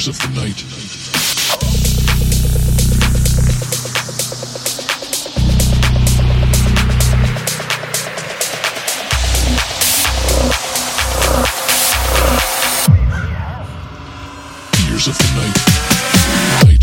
creatures of the night. of the night.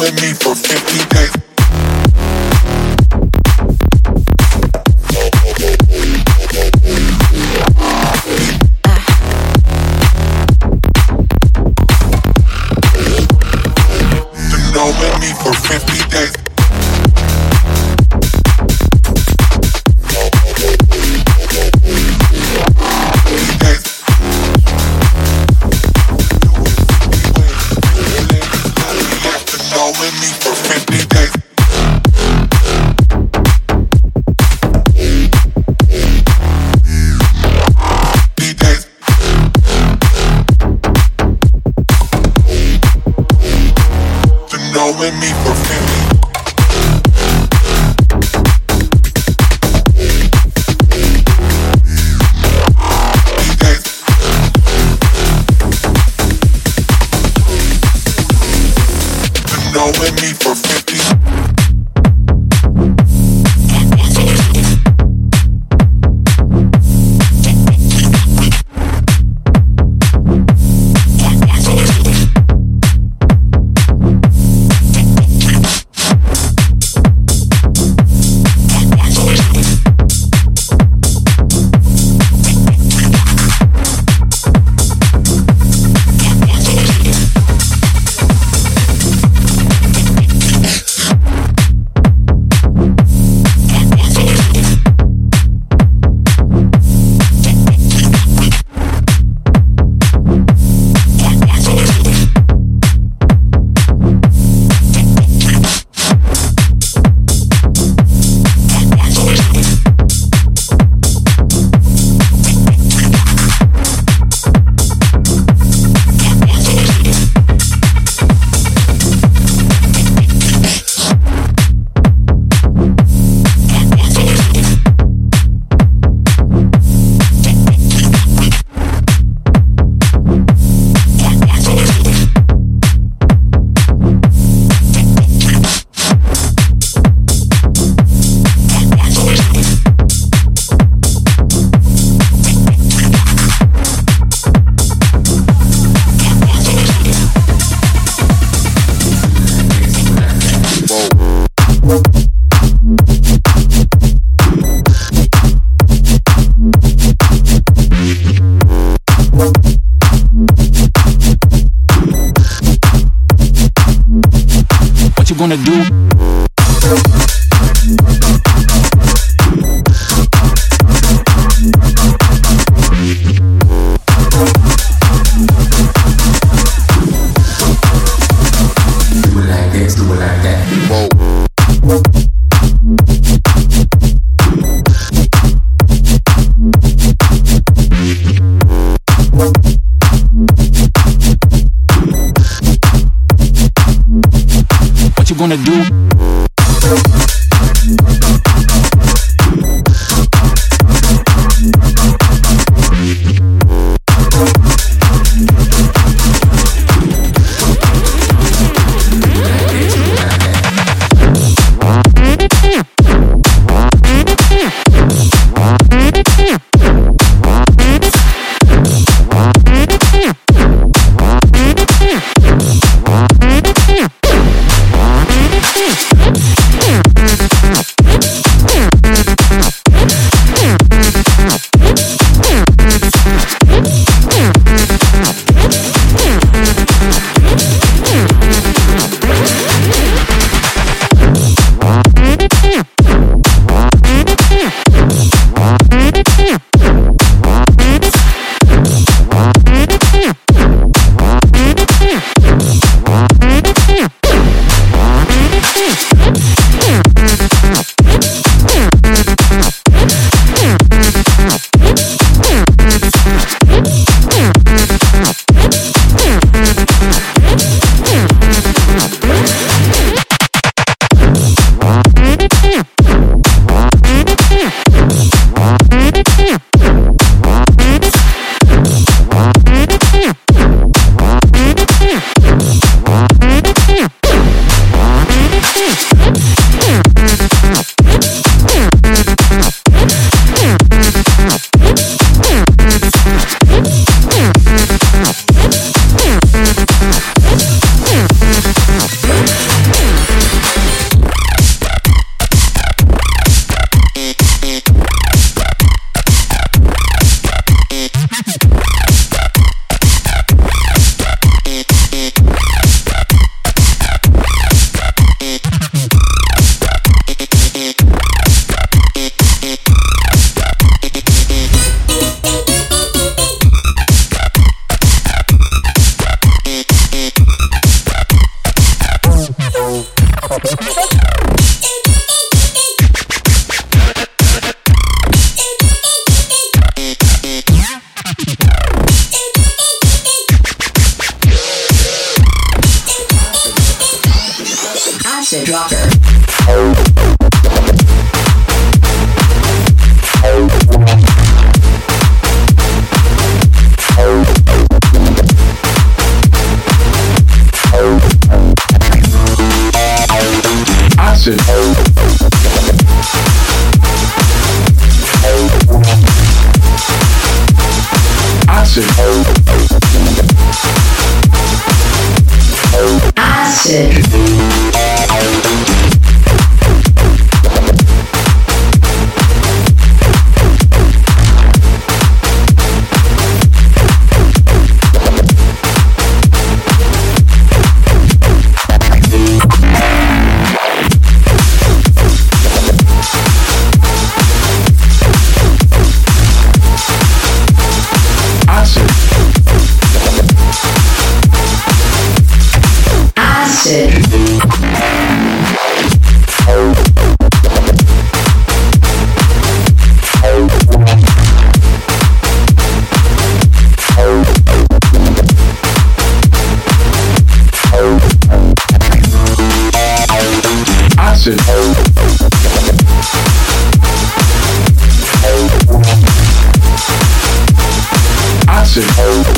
with me for 50 days. you gonna do? Gonna do? Acid. Acid. music.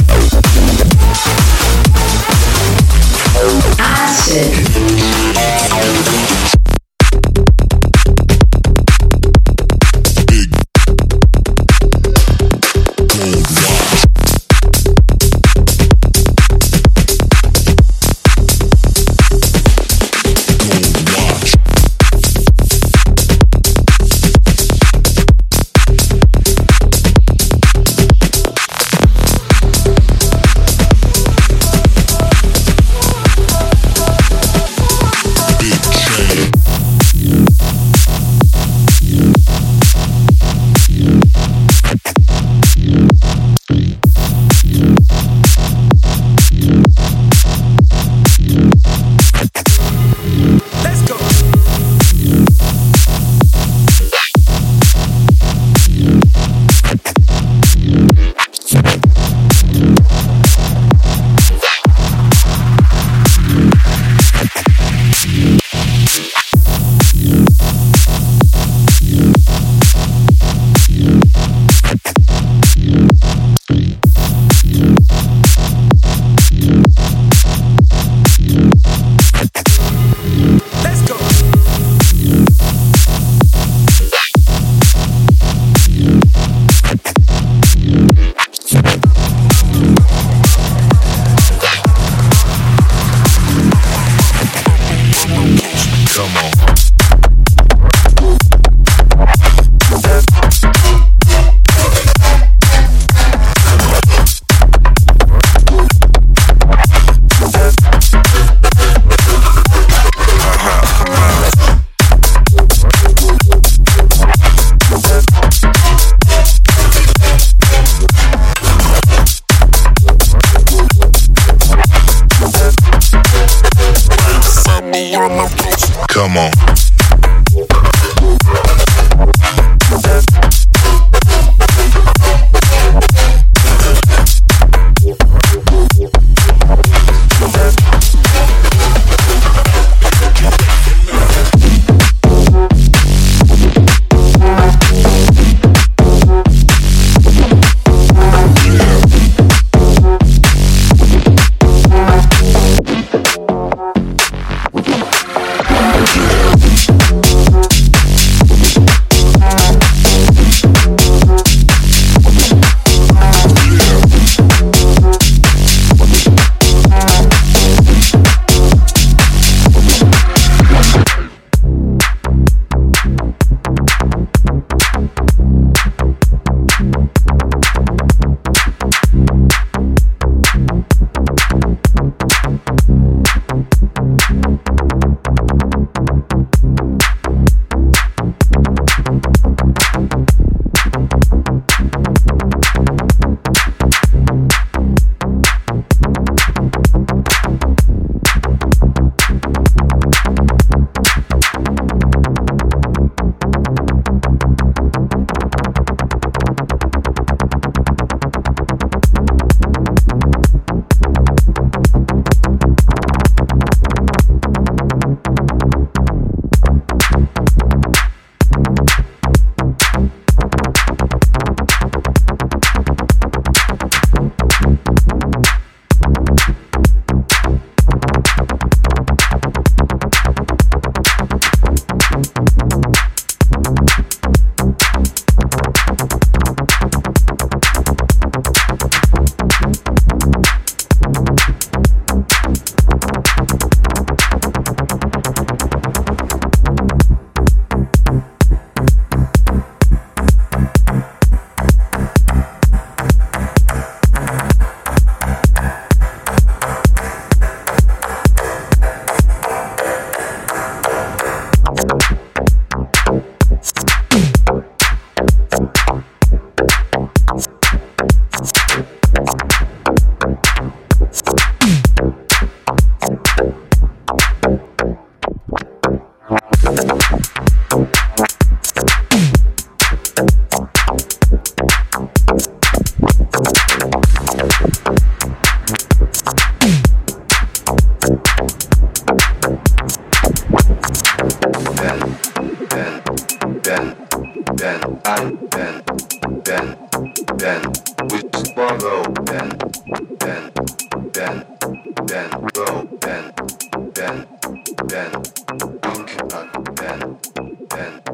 and